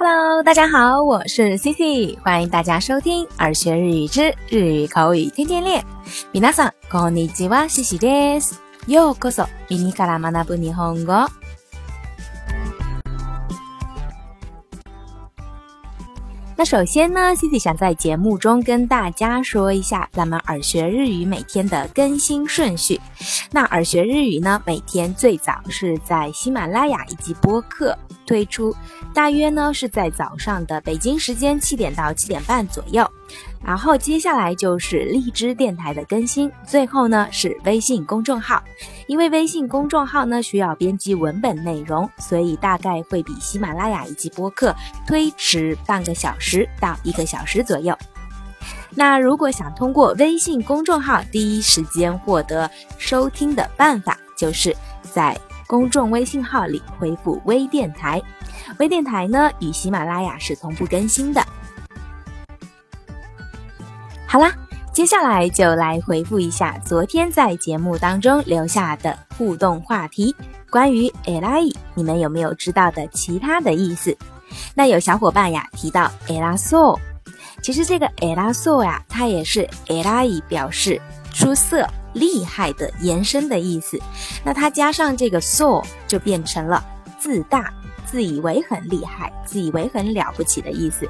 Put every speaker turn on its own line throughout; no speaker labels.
Hello，大家好，我是 Cici，欢迎大家收听耳学日语之日语口语天天练。皆さんこんにちは、シシです。ようこそ耳から学ぶ日本語。那首先呢，Cici 想在节目中跟大家说一下咱们耳学日语每天的更新顺序。那耳学日语呢，每天最早是在喜马拉雅以及播客 推出大约呢是在早上的北京时间七点到七点半左右，然后接下来就是荔枝电台的更新，最后呢是微信公众号，因为微信公众号呢需要编辑文本内容，所以大概会比喜马拉雅以及播客推迟半个小时到一个小时左右。那如果想通过微信公众号第一时间获得收听的办法，就是在。公众微信号里回复“微电台”，微电台呢与喜马拉雅是同步更新的。好啦，接下来就来回复一下昨天在节目当中留下的互动话题，关于 l i 你们有没有知道的其他的意思？那有小伙伴呀提到 l a s o l 其实这个 l a s o l 呀，它也是 l i 表示。出色厉害的延伸的意思，那它加上这个 so 就变成了自大、自以为很厉害、自以为很了不起的意思。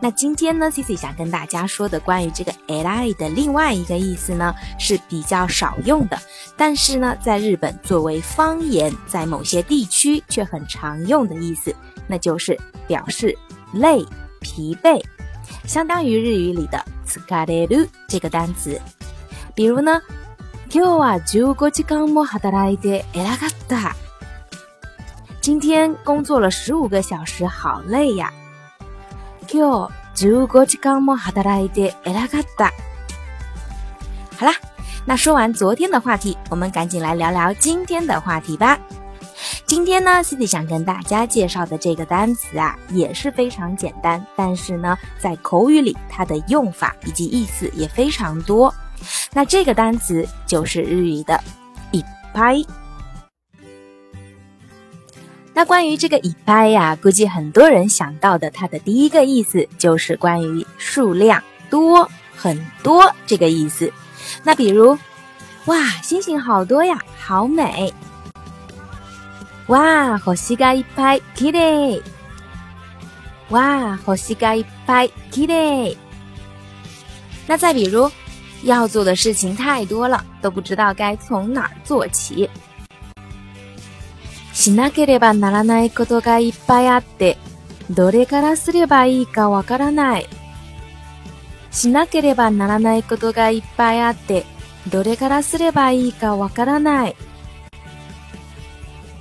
那今天呢，Cici 想跟大家说的关于这个 li 的另外一个意思呢，是比较少用的，但是呢，在日本作为方言，在某些地区却很常用的意思，那就是表示累、疲惫，相当于日语里的疲れる这个单词。比如呢，今日は十五時間も働いて偉かった。今天工作了十五个小时，好累呀。今日十五時間も働いて偉かった。好啦，那说完昨天的话题，我们赶紧来聊聊今天的话题吧。今天呢，Cici 想跟大家介绍的这个单词啊，也是非常简单，但是呢，在口语里它的用法以及意思也非常多。 那这个单词就是日语的“いっぱい”。那关于这个“一拍”呀，估计很多人想到的，它的第一个意思就是关于数量多、很多这个意思。那比如，哇，星星好多呀，好美！哇，星がいっぱい、綺麗！哇，星がいっぱい、綺麗！那再比如， 要做的事情太多了，都不知道该从哪儿做起。しなければならないことがいっぱいあって、どれからすればいいかわからない。しなければならないことがいっぱいあって、どれからすればいいかわからない。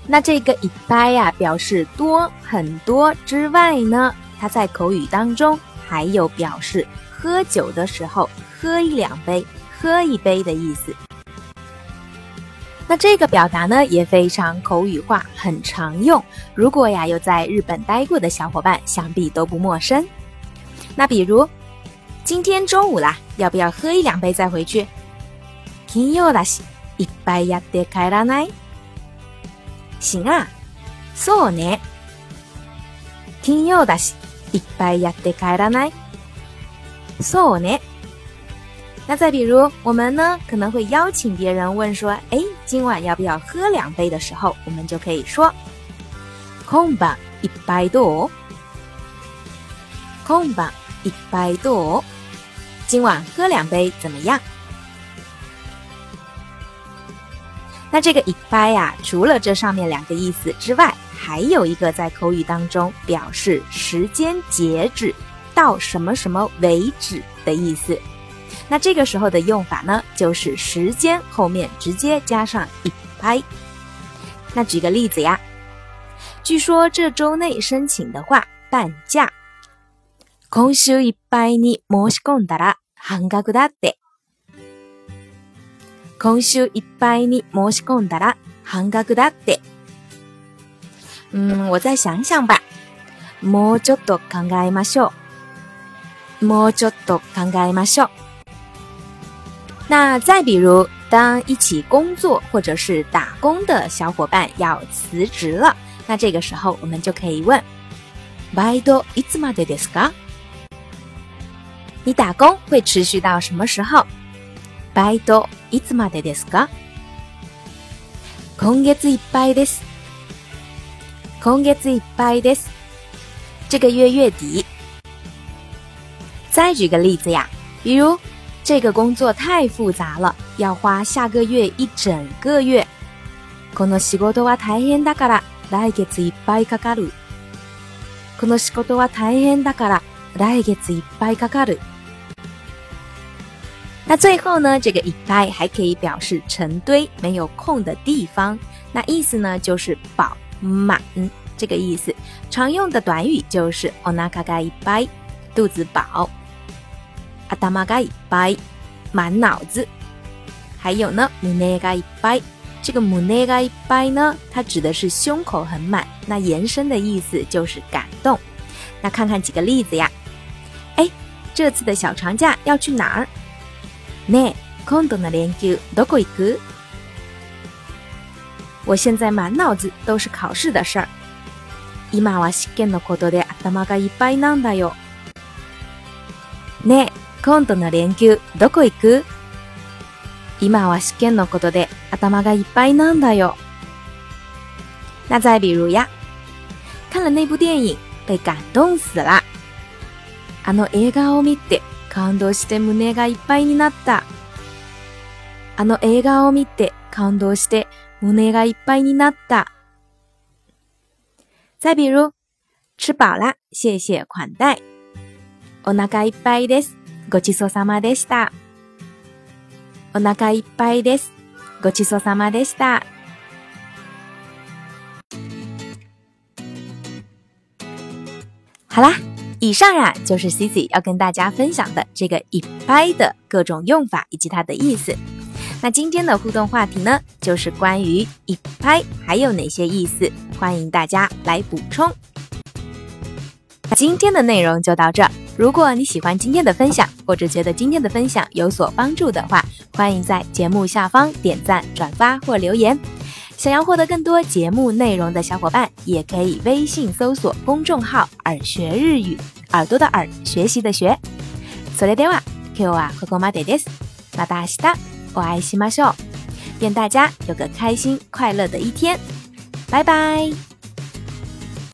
那这个一杯呀，表示多很多之外呢，它在口语当中还有表示 喝酒的时候喝一两杯、喝一杯的意思。那这个表达呢也非常口语化，很常用。如果呀有在日本待过的小伙伴，想必都不陌生。那比如，今天中午啦，要不要喝一两杯再回去？金曜だし、一杯やって帰らない？行啊，そうね。金曜だし、一杯やって帰らない？ そうね。那再比如，我们呢可能会邀请别人问说：“哎，今晚要不要喝两杯？”的时候，我们就可以说：“空吧一百多，空吧一百多，今晚喝两杯怎么样？”那这个一百呀，除了这上面两个意思之外，还有一个在口语当中表示时间截止 到什么什么为止的意思。那这个时候的用法呢，就是时间后面直接加上一拍。那举个例子呀，据说这周内申请的话半价。今週いっぱいに申し込んだら半額だって。今週いっぱいに申し込んだら半額だって。嗯，我再想想吧。もうちょっと考えましょう。 もうちょっと考えましょう。那再比如，当一起工作或者是打工的小伙伴要辞职了，那这个时候我们就可以问： バイトいつまでですか？你打工会持续到什么时候？バイトいつまでですか？今月いっぱいです。今月いっぱいです。这个月月底。 再举个例子呀，比如这个工作太复杂了，要花下个月一整个月。この仕事は大変だから来月いっぱいかかる。この仕事は大変だから来月いっぱいかかる。那最后呢，这个一拍还可以表示成堆、没有空的地方。那意思呢，就是饱满这个意思。常用的短语就是お腹がいっぱい，肚子饱。 頭がいっぱい，满脑子。还有呢，胸がいっぱい。这个胸がいっぱい呢，它指的是胸口很满。那延伸的意思就是感动。那看看几个例子呀。哎，这次的小长假要去哪儿？ね、今度の連休どこ行く？我现在满脑子都是考试的事儿。今は試験のことで頭がいっぱいなんだよ。ね、 今度の連休、どこ行く今は試験のことで頭がいっぱいなんだよ。那再比如や。看了那部电影，被感动死了。あの映画を見て感動して胸がいっぱいになった。あの映画を見て感動して胸がいっぱいになった。再比如，吃饱了，谢谢款待。お腹いっぱいです。ごちそうさまでした。お腹いっぱいです。ごちそうさまでした。好啦。以上呀，就是 Cici 要跟大家分享的这个一拍的各种用法以及它的意思。那今天的互动话题呢，就是关于一拍还有哪些意思，欢迎大家来补充。今天的内容就到这。 如果你喜欢今天的分享，或者觉得今天的分享有所帮助的话，欢迎在节目下方点赞、转发或留言。想要获得更多节目内容的小伙伴，也可以微信搜索公众号“耳学日语”，耳朵的耳，学习的学。それでは今日はここまでです。また明日お会いしましょう。愿大家有个开心快乐的一天。拜拜。